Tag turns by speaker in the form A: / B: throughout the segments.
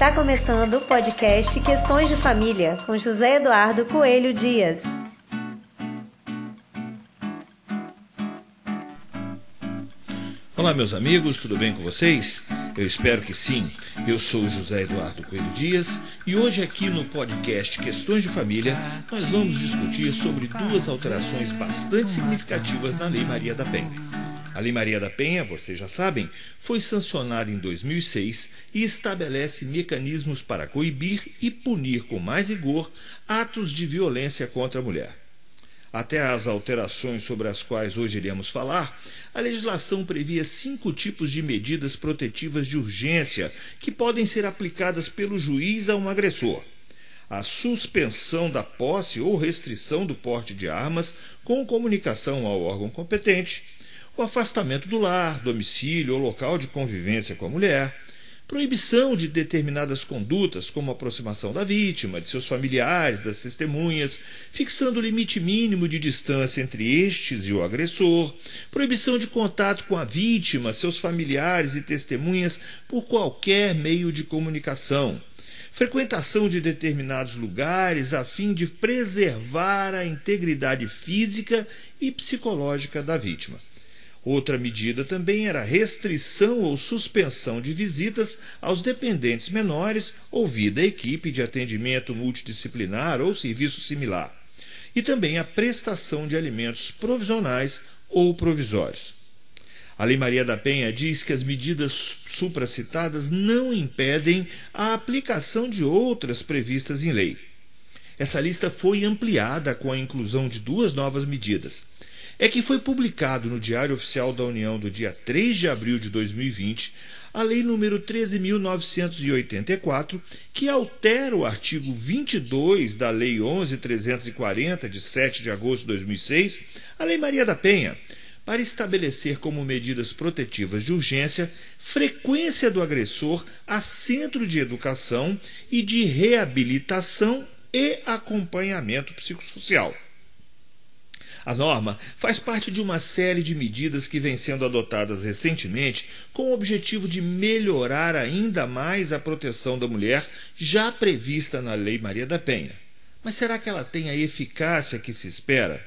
A: Está começando o podcast Questões de Família com José Eduardo Coelho Dias.
B: Olá, meus amigos, tudo bem com vocês? Eu espero que sim. Eu sou José Eduardo Coelho Dias e hoje, aqui no podcast Questões de Família, nós vamos discutir sobre duas alterações bastante significativas na Lei Maria da Penha. A Lei Maria da Penha, vocês já sabem, foi sancionada em 2006 e estabelece mecanismos para coibir e punir com mais rigor atos de violência contra a mulher. Até as alterações sobre as quais hoje iremos falar, a legislação previa cinco tipos de medidas protetivas de urgência que podem ser aplicadas pelo juiz a um agressor. A suspensão da posse ou restrição do porte de armas com comunicação ao órgão competente, o afastamento do lar, domicílio ou local de convivência com a mulher, proibição de determinadas condutas, como aproximação da vítima, de seus familiares, das testemunhas, fixando o limite mínimo de distância entre estes e o agressor, proibição de contato com a vítima, seus familiares e testemunhas por qualquer meio de comunicação. Frequentação de determinados lugares a fim de preservar a integridade física e psicológica da vítima. Outra medida também era restrição ou suspensão de visitas aos dependentes menores, ouvida a equipe de atendimento multidisciplinar ou serviço similar, e também a prestação de alimentos provisionais ou provisórios. A Lei Maria da Penha diz que as medidas supracitadas não impedem a aplicação de outras previstas em lei. Essa lista foi ampliada com a inclusão de duas novas medidas é que foi publicado no Diário Oficial da União do dia 3 de abril de 2020 a Lei número 13.984, que altera o artigo 22 da Lei 11.340, de 7 de agosto de 2006, a Lei Maria da Penha, para estabelecer como medidas protetivas de urgência frequência do agressor a centro de educação e de reabilitação e acompanhamento psicossocial. A norma faz parte de uma série de medidas que vêm sendo adotadas recentemente com o objetivo de melhorar ainda mais a proteção da mulher já prevista na Lei Maria da Penha. Mas será que ela tem a eficácia que se espera?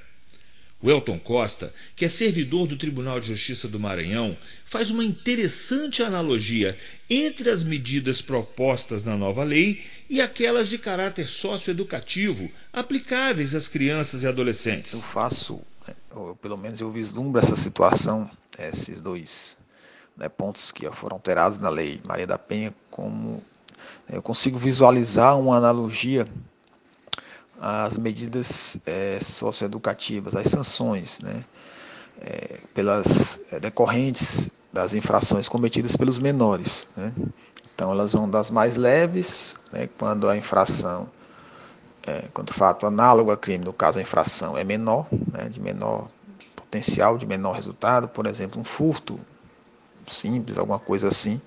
B: O Elton Costa, que é servidor do Tribunal de Justiça do Maranhão, faz uma interessante analogia entre as medidas propostas na nova lei e aquelas de caráter socioeducativo aplicáveis às crianças e adolescentes.
C: Eu faço, né, ou pelo menos eu vislumbro essa situação, esses dois né, pontos que foram alterados na lei Maria da Penha, como né, eu consigo visualizar uma analogia as medidas é, socioeducativas, as sanções, né, é, pelas é, decorrentes das infrações cometidas pelos menores. Né. Então, elas vão das mais leves, né, quando a infração, é, quando o fato análogo a crime, no caso a infração, é menor, né, de menor potencial, de menor resultado, por exemplo, um furto simples, alguma coisa assim,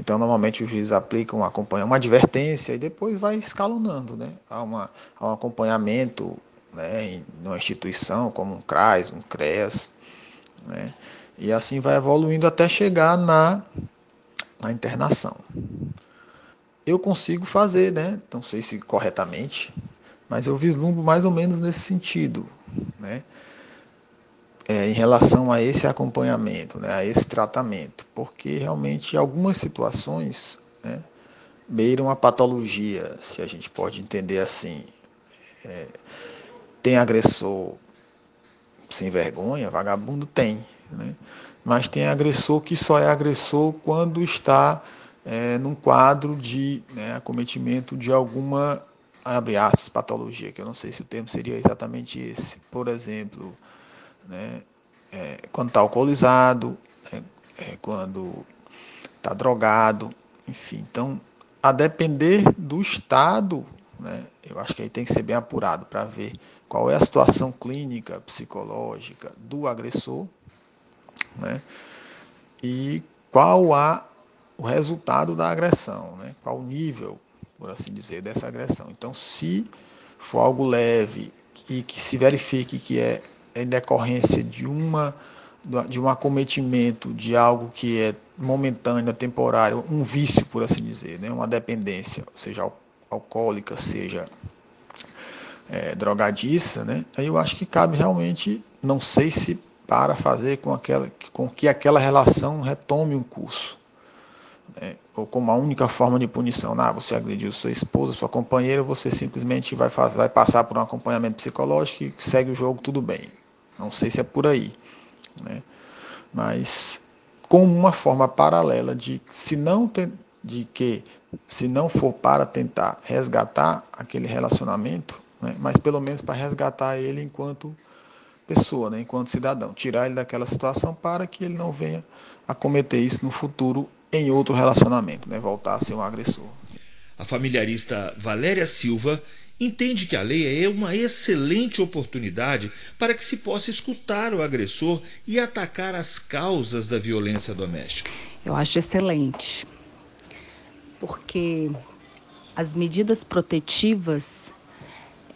C: então, normalmente o juiz aplica um acompanhamento, uma advertência e depois vai escalonando, né? Há, uma, há um acompanhamento né, em uma instituição como um CRAS, um CREAS, né? E assim vai evoluindo até chegar na, na internação. Eu consigo fazer, né? Não sei se corretamente, mas eu vislumbro mais ou menos nesse sentido, né? É, em relação a esse acompanhamento, né, a esse tratamento, porque realmente algumas situações né, beiram a patologia, se a gente pode entender assim. É, tem agressor sem vergonha, vagabundo tem, né? mas tem agressor que só é agressor quando está é, num quadro de né, acometimento de alguma, abre aspas, patologia, que eu não sei se o termo seria exatamente esse. Por exemplo, né? É, quando está alcoolizado, é, é, quando está drogado, enfim. Então, a depender do estado, né, eu acho que aí tem que ser bem apurado para ver qual é a situação clínica, psicológica do agressor, né, e qual a, o resultado da agressão, né, qual o nível, por assim dizer, dessa agressão. Então, se for algo leve e que se verifique que é em decorrência de uma de um acometimento de algo que é momentâneo, temporário, um vício, por assim dizer, né? uma dependência, seja alcoólica, seja é, drogadiça, né? aí eu acho que cabe realmente, não sei se para fazer com, aquela, com que aquela relação retome um curso. Né? Ou como a única forma de punição. Ah, você agrediu sua esposa, sua companheira, você simplesmente vai, vai passar por um acompanhamento psicológico e segue o jogo, tudo bem. Não sei se é por aí. Né? Mas como uma forma paralela de se não tem, de que se não for para tentar resgatar aquele relacionamento, né, mas pelo menos para resgatar ele enquanto pessoa, né, enquanto cidadão, tirar ele daquela situação para que ele não venha a cometer isso no futuro em outro relacionamento, né, voltar a ser um agressor.
B: A familiarista Valéria Silva entende que a lei é uma excelente oportunidade para que se possa escutar o agressor e atacar as causas da violência doméstica.
D: Eu acho excelente, porque as medidas protetivas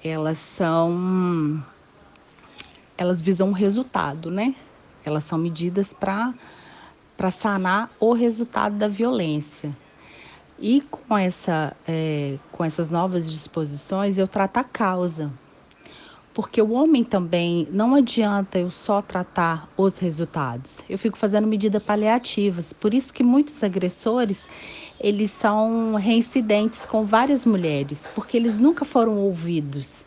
D: elas são elas visam um resultado, né? Elas são medidas para para sanar o resultado da violência. E com, essa, é, com essas novas disposições, eu trato a causa. Porque o homem também, não adianta eu só tratar os resultados. Eu fico fazendo medidas paliativas. Por isso que muitos agressores, eles são reincidentes com várias mulheres, porque eles nunca foram ouvidos.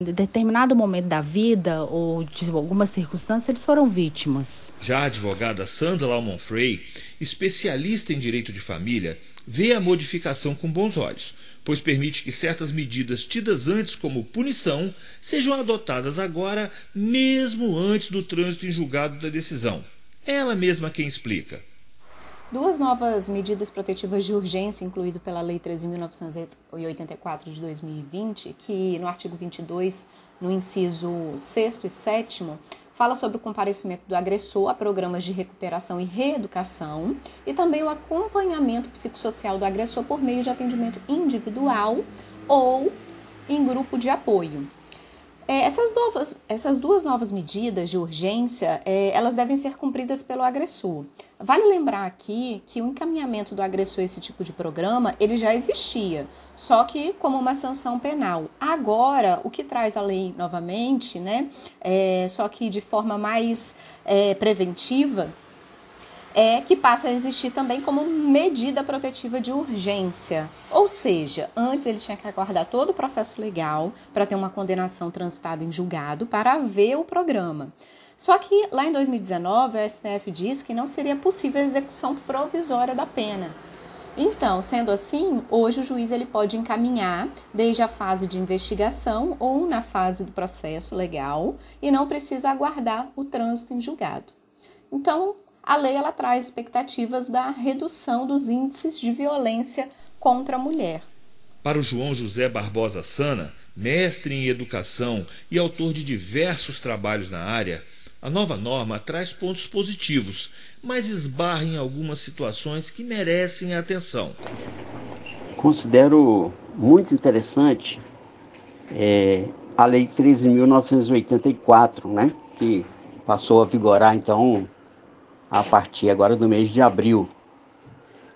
D: Em determinado momento da vida ou de alguma circunstância, eles foram vítimas.
B: Já a advogada Sandra Lalmon Frey, especialista em direito de família, vê a modificação com bons olhos, pois permite que certas medidas tidas antes como punição sejam adotadas agora, mesmo antes do trânsito em julgado da decisão. Ela mesma quem explica.
E: Duas novas medidas protetivas de urgência, incluído pela Lei 13.984 de 2020, que no artigo 22, no inciso 6 e 7, fala sobre o comparecimento do agressor a programas de recuperação e reeducação e também o acompanhamento psicossocial do agressor por meio de atendimento individual ou em grupo de apoio. É, essas, novas, essas duas novas medidas de urgência, é, elas devem ser cumpridas pelo agressor. Vale lembrar aqui que o encaminhamento do agressor a esse tipo de programa, ele já existia, só que como uma sanção penal. Agora, o que traz a lei novamente, né, é, só que de forma mais é, preventiva, é que passa a existir também como medida protetiva de urgência. Ou seja, antes ele tinha que aguardar todo o processo legal para ter uma condenação transitada em julgado para ver o programa. Só que lá em 2019 a STF diz que não seria possível a execução provisória da pena. Então, sendo assim, hoje o juiz ele pode encaminhar desde a fase de investigação ou na fase do processo legal e não precisa aguardar o trânsito em julgado. Então, a lei ela traz expectativas da redução dos índices de violência contra a mulher.
B: Para o João José Barbosa Sana, mestre em educação e autor de diversos trabalhos na área, a nova norma traz pontos positivos, mas esbarra em algumas situações que merecem atenção.
F: Considero muito interessante é, a Lei 13.984, né, que passou a vigorar então a partir agora do mês de abril,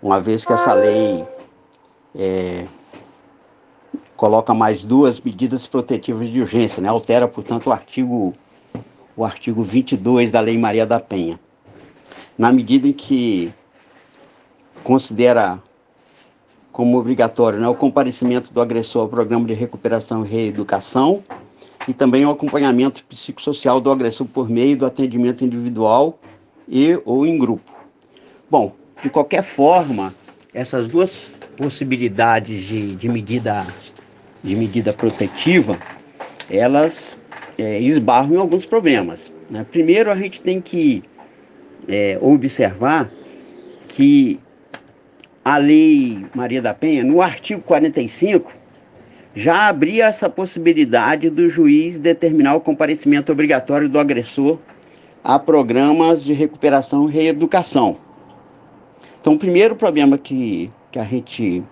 F: uma vez que essa lei é, coloca mais duas medidas protetivas de urgência, né? altera, portanto, o artigo, o artigo 22 da Lei Maria da Penha, na medida em que considera como obrigatório né, o comparecimento do agressor ao programa de recuperação e reeducação e também o acompanhamento psicossocial do agressor por meio do atendimento individual e ou em grupo. Bom, de qualquer forma, essas duas possibilidades de, de medida de medida protetiva, elas é, esbarram em alguns problemas. Né? Primeiro, a gente tem que é, observar que a Lei Maria da Penha, no artigo 45, já abria essa possibilidade do juiz determinar o comparecimento obrigatório do agressor a programas de recuperação e reeducação. Então, o primeiro problema que, que a gente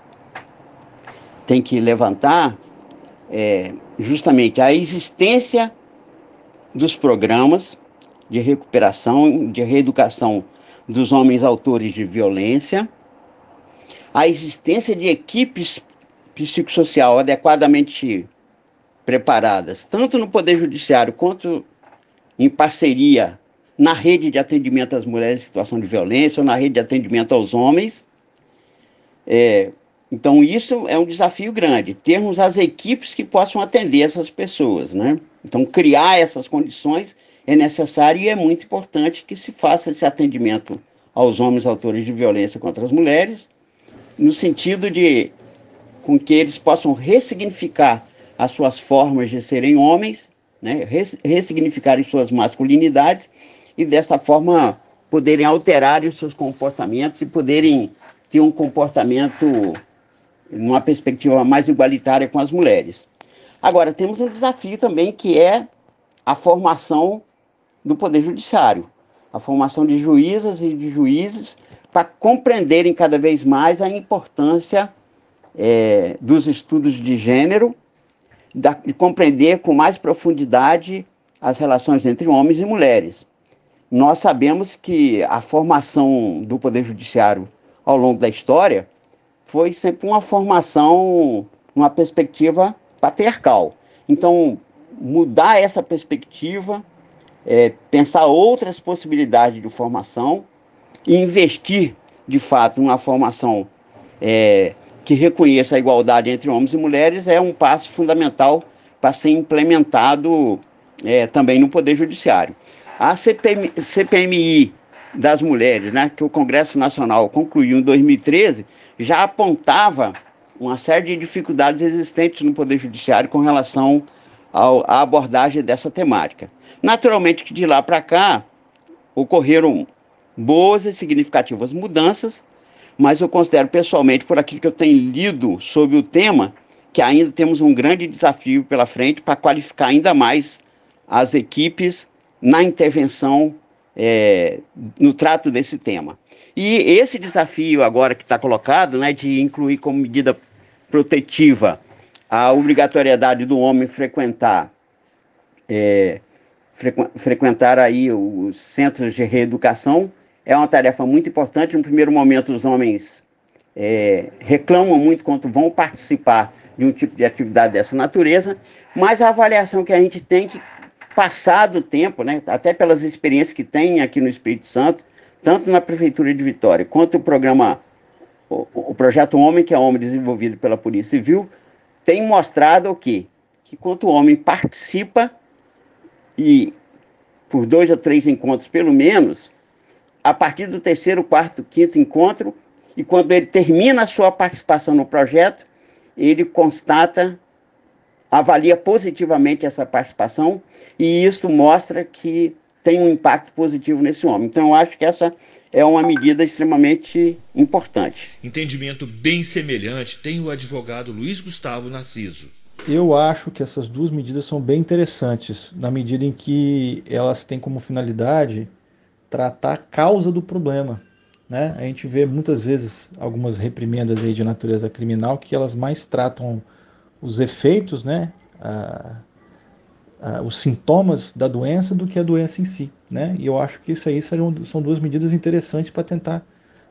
F: tem que levantar é justamente a existência dos programas de recuperação, de reeducação dos homens autores de violência, a existência de equipes psicossocial adequadamente preparadas, tanto no Poder Judiciário quanto em parceria na rede de atendimento às mulheres em situação de violência ou na rede de atendimento aos homens. É, então, isso é um desafio grande, termos as equipes que possam atender essas pessoas, né? Então, criar essas condições é necessário e é muito importante que se faça esse atendimento aos homens autores de violência contra as mulheres, no sentido de com que eles possam ressignificar as suas formas de serem homens, né, ressignificarem suas masculinidades e desta forma poderem alterar os seus comportamentos e poderem ter um comportamento numa perspectiva mais igualitária com as mulheres. Agora, temos um desafio também que é a formação do Poder Judiciário, a formação de juízas e de juízes para compreenderem cada vez mais a importância é, dos estudos de gênero da, e compreender com mais profundidade as relações entre homens e mulheres. Nós sabemos que a formação do Poder Judiciário ao longo da história foi sempre uma formação, uma perspectiva patriarcal. Então, mudar essa perspectiva, é, pensar outras possibilidades de formação e investir, de fato, numa formação é, que reconheça a igualdade entre homens e mulheres é um passo fundamental para ser implementado é, também no Poder Judiciário. A CPM, CPMI das mulheres, né, que o Congresso Nacional concluiu em 2013, já apontava uma série de dificuldades existentes no Poder Judiciário com relação ao, à abordagem dessa temática. Naturalmente que de lá para cá ocorreram boas e significativas mudanças, mas eu considero pessoalmente, por aquilo que eu tenho lido sobre o tema, que ainda temos um grande desafio pela frente para qualificar ainda mais as equipes na intervenção é, no trato desse tema. E esse desafio agora que está colocado, né, de incluir como medida protetiva a obrigatoriedade do homem frequentar é, frequ frequentar aí os centros de reeducação é uma tarefa muito importante. No primeiro momento, os homens é, reclamam muito quando vão participar de um tipo de atividade dessa natureza, mas a avaliação que a gente tem que passado o tempo, né, até pelas experiências que tem aqui no Espírito Santo, tanto na Prefeitura de Vitória quanto o programa, o, o projeto Homem que é Homem, desenvolvido pela Polícia Civil, tem mostrado o quê? Que quanto o homem participa, e por dois ou três encontros pelo menos, a partir do terceiro, quarto, quinto encontro, e quando ele termina a sua participação no projeto, ele constata avalia positivamente essa participação e isso mostra que tem um impacto positivo nesse homem. Então, eu acho que essa é uma medida extremamente importante.
B: Entendimento bem semelhante tem o advogado Luiz Gustavo Narciso.
G: Eu acho que essas duas medidas são bem interessantes, na medida em que elas têm como finalidade tratar a causa do problema. Né? A gente vê muitas vezes algumas reprimendas aí de natureza criminal que elas mais tratam os efeitos, né, a, a, os sintomas da doença do que a doença em si, né? E eu acho que isso aí são, duas medidas interessantes para tentar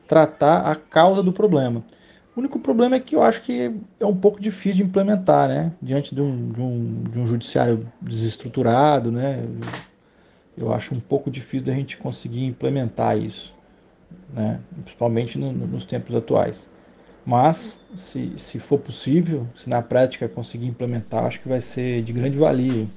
G: tratar a causa do problema. O único problema é que eu acho que é um pouco difícil de implementar, né? Diante de um, de um, de um judiciário desestruturado, né? Eu acho um pouco difícil da gente conseguir implementar isso, né? Principalmente no, nos tempos atuais. Mas, se, se for possível, se na prática conseguir implementar, acho que vai ser de grande valia.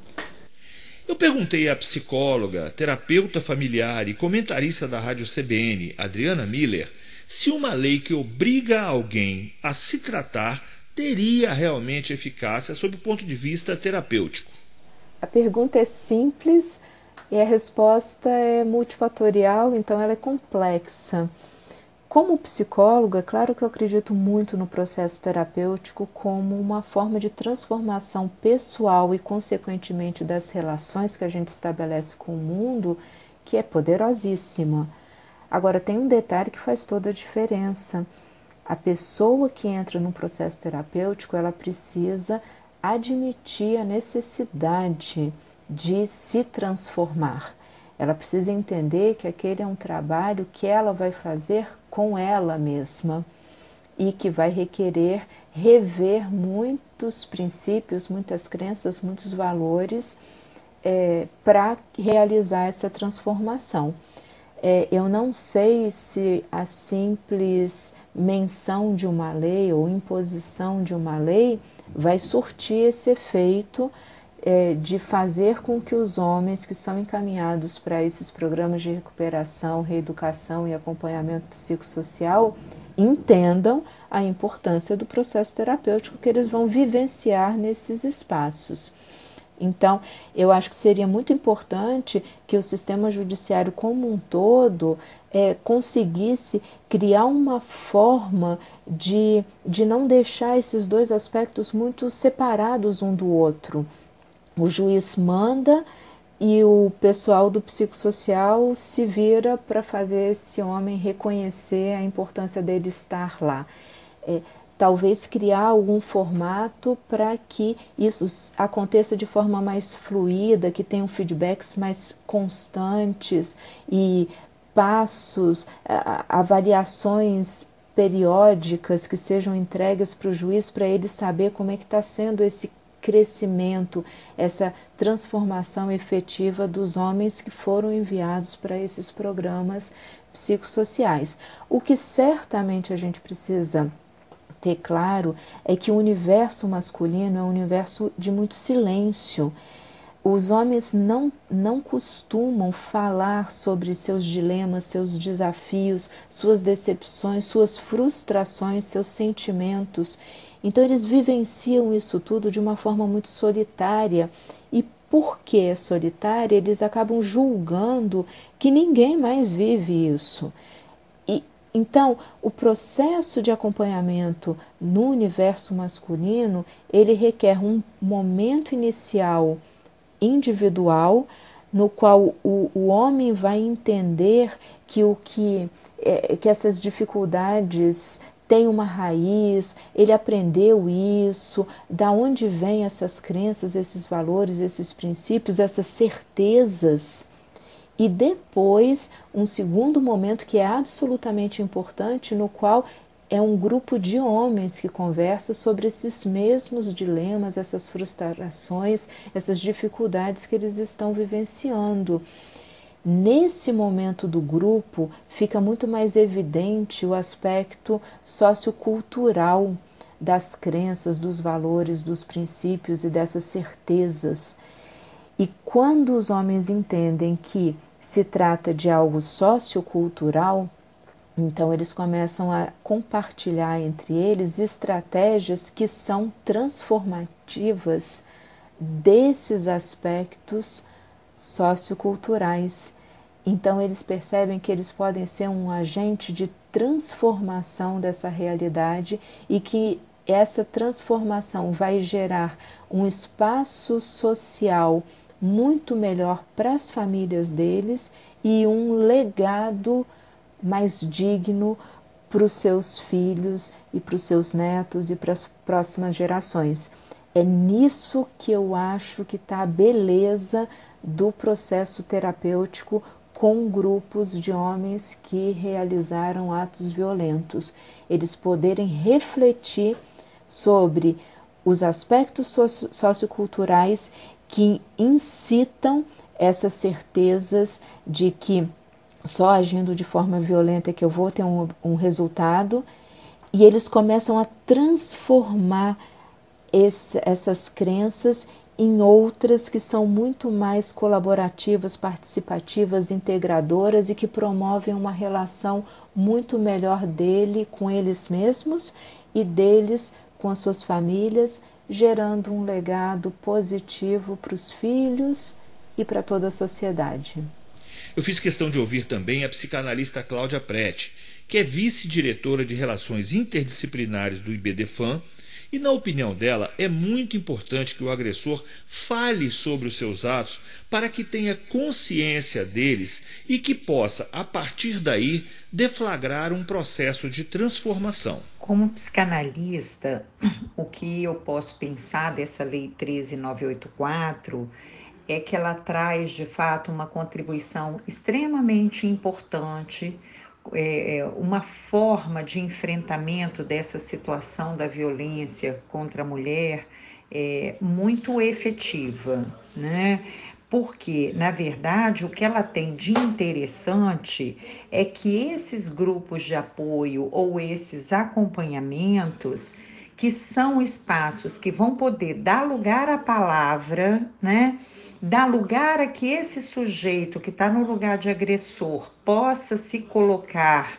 B: Eu perguntei à psicóloga, terapeuta familiar e comentarista da Rádio CBN, Adriana Miller, se uma lei que obriga alguém a se tratar teria realmente eficácia sob o ponto de vista terapêutico.
H: A pergunta é simples e a resposta é multifatorial, então ela é complexa. Como psicóloga, é claro que eu acredito muito no processo terapêutico como uma forma de transformação pessoal e, consequentemente, das relações que a gente estabelece com o mundo, que é poderosíssima. Agora, tem um detalhe que faz toda a diferença. A pessoa que entra no processo terapêutico, ela precisa admitir a necessidade de se transformar. Ela precisa entender que aquele é um trabalho que ela vai fazer com ela mesma e que vai requerer rever muitos princípios, muitas crenças, muitos valores é, para realizar essa transformação. É, eu não sei se a simples menção de uma lei ou imposição de uma lei vai surtir esse efeito é, de fazer com que os homens que são encaminhados para esses programas de recuperação, reeducação e acompanhamento psicossocial entendam a importância do processo terapêutico que eles vão vivenciar nesses espaços. Então, eu acho que seria muito importante que o sistema judiciário como um todo é, conseguisse criar uma forma de, de não deixar esses dois aspectos muito separados um do outro. O juiz manda e o pessoal do psicossocial se vira para fazer esse homem reconhecer a importância dele estar lá. É, talvez criar algum formato para que isso aconteça de forma mais fluida, que tenham feedbacks mais constantes e passos, avaliações periódicas que sejam entregues para o juiz para ele saber como é que está sendo esse crescimento, essa transformação efetiva dos homens que foram enviados para esses programas psicossociais. O que certamente a gente precisa ter claro é que o universo masculino é um universo de muito silêncio. Os homens não, não costumam falar sobre seus dilemas, seus desafios, suas decepções, suas frustrações, seus sentimentos. Então, eles vivenciam isso tudo de uma forma muito solitária. E porque é solitária, eles acabam julgando que ninguém mais vive isso. Então, o processo de acompanhamento no universo masculino, ele requer um momento inicial individual, no qual o, o homem vai entender que o que, é, que essas dificuldades têm uma raiz, ele aprendeu isso, da onde vêm essas crenças, esses valores, esses princípios, essas certezas e depois um segundo momento que é absolutamente importante, no qual é um grupo de homens que conversa sobre esses mesmos dilemas, essas frustrações, essas dificuldades que eles estão vivenciando. Nesse momento do grupo fica muito mais evidente o aspecto sociocultural das crenças, dos valores, dos princípios e dessas certezas. E quando os homens entendem que se trata de algo sociocultural, então eles começam a compartilhar entre eles estratégias que são transformativas desses aspectos socioculturais. Então eles percebem que eles podem ser um agente de transformação dessa realidade e que essa transformação vai gerar um espaço social muito melhor para as famílias deles e um legado mais digno para os seus filhos e para os seus netos e para as próximas gerações. É nisso que eu acho que está a beleza do processo terapêutico com grupos de homens que realizaram atos violentos. Eles poderem refletir sobre os aspectos socioculturais que incitam essas certezas de que só agindo de forma violenta é que eu vou ter um, um resultado, e eles começam a transformar esse, essas crenças em outras que são muito mais colaborativas, participativas, integradoras e que promovem uma relação muito melhor dele com eles mesmos e deles com as suas famílias gerando um legado positivo para os filhos e para toda a sociedade.
B: Eu fiz questão de ouvir também a psicanalista Cláudia Prete, que é vice-diretora de Relações Interdisciplinares do IBDFAM, e, na opinião dela, é muito importante que o agressor fale sobre os seus atos para que tenha consciência deles e que possa, a partir daí, deflagrar um processo de transformação.
I: Como psicanalista, o que eu posso pensar dessa Lei 13984 é que ela traz de fato uma contribuição extremamente importante, é, é, uma forma de enfrentamento dessa situação da violência contra a mulher é, muito efetiva, né? Porque, na verdade, o que ela tem de interessante é que esses grupos de apoio ou esses acompanhamentos que são espaços que vão poder dar lugar à palavra, né? Dar lugar a que esse sujeito que está no lugar de agressor possa se colocar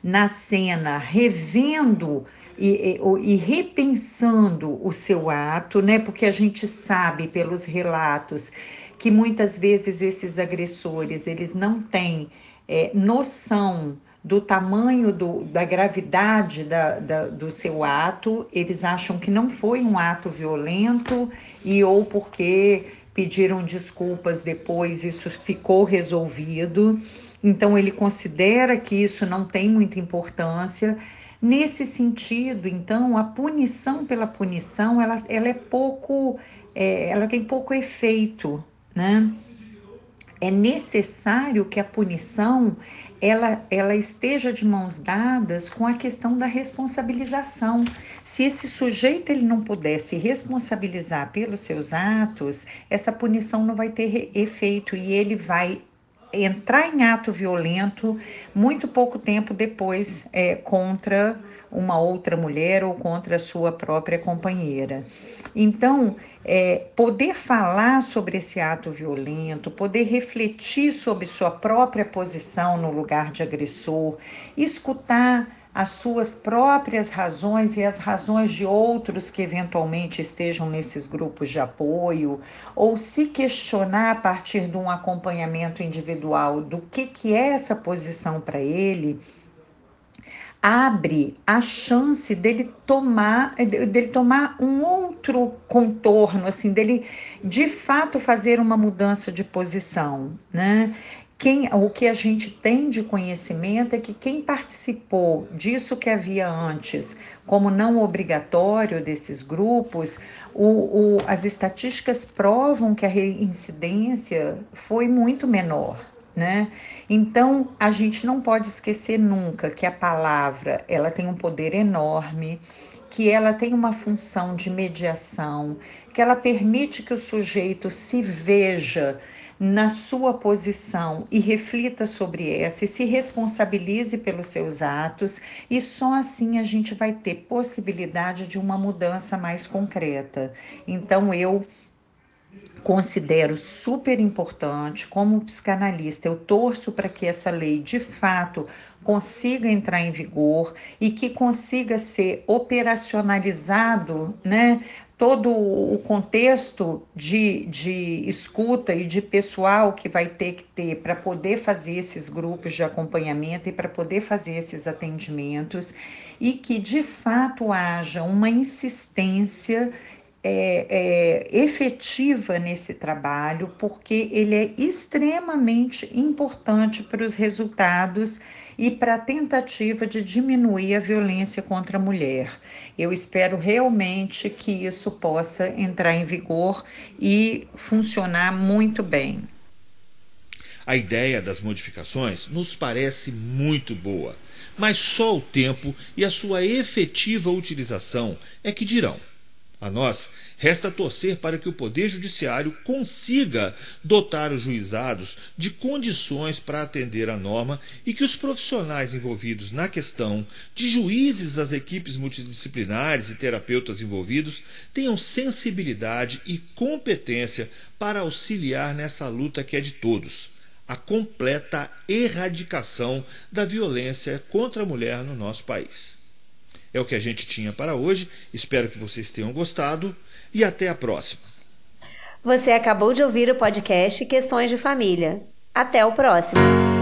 I: na cena, revendo e, e, e, repensando o seu ato, né? Porque a gente sabe pelos relatos que muitas vezes esses agressores eles não têm é, noção do tamanho do, da gravidade da, da, do seu ato, eles acham que não foi um ato violento e ou porque pediram desculpas depois isso ficou resolvido. Então ele considera que isso não tem muita importância. Nesse sentido, então, a punição pela punição, ela, ela é pouco, é, ela tem pouco efeito, né? É necessário que a punição ela, ela esteja de mãos dadas com a questão da responsabilização. Se esse sujeito ele não puder se responsabilizar pelos seus atos, essa punição não vai ter efeito e ele vai entrar em ato violento muito pouco tempo depois é, contra uma outra mulher ou contra a sua própria companheira. Então, é, poder falar sobre esse ato violento, poder refletir sobre sua própria posição no lugar de agressor, escutar as suas próprias razões e as razões de outros que eventualmente estejam nesses grupos de apoio, ou se questionar a partir de um acompanhamento individual do que, que é essa posição para ele, abre a chance dele tomar dele tomar um outro contorno assim dele de fato fazer uma mudança de posição né quem, o que a gente tem de conhecimento é que quem participou disso que havia antes, como não obrigatório desses grupos, o, o, as estatísticas provam que a reincidência foi muito menor. Né? Então, a gente não pode esquecer nunca que a palavra ela tem um poder enorme, que ela tem uma função de mediação, que ela permite que o sujeito se veja na sua posição e reflita sobre essa e se responsabilize pelos seus atos, e só assim a gente vai ter possibilidade de uma mudança mais concreta. Então eu considero super importante, como psicanalista, eu torço para que essa lei de fato consiga entrar em vigor e que consiga ser operacionalizado, né, todo o contexto de, de escuta e de pessoal que vai ter que ter para poder fazer esses grupos de acompanhamento e para poder fazer esses atendimentos e que de fato haja uma insistência é, é, efetiva nesse trabalho, porque ele é extremamente importante para os resultados e para a tentativa de diminuir a violência contra a mulher. Eu espero realmente que isso possa entrar em vigor e funcionar muito bem.
B: A ideia das modificações nos parece muito boa, mas só o tempo e a sua efetiva utilização é que dirão. A nós resta torcer para que o Poder Judiciário consiga dotar os juizados de condições para atender a norma e que os profissionais envolvidos na questão, de juízes às equipes multidisciplinares e terapeutas envolvidos, tenham sensibilidade e competência para auxiliar nessa luta que é de todos a completa erradicação da violência contra a mulher no nosso país. É o que a gente tinha para hoje. Espero que vocês tenham gostado e até a próxima.
A: Você acabou de ouvir o podcast Questões de Família. Até o próximo.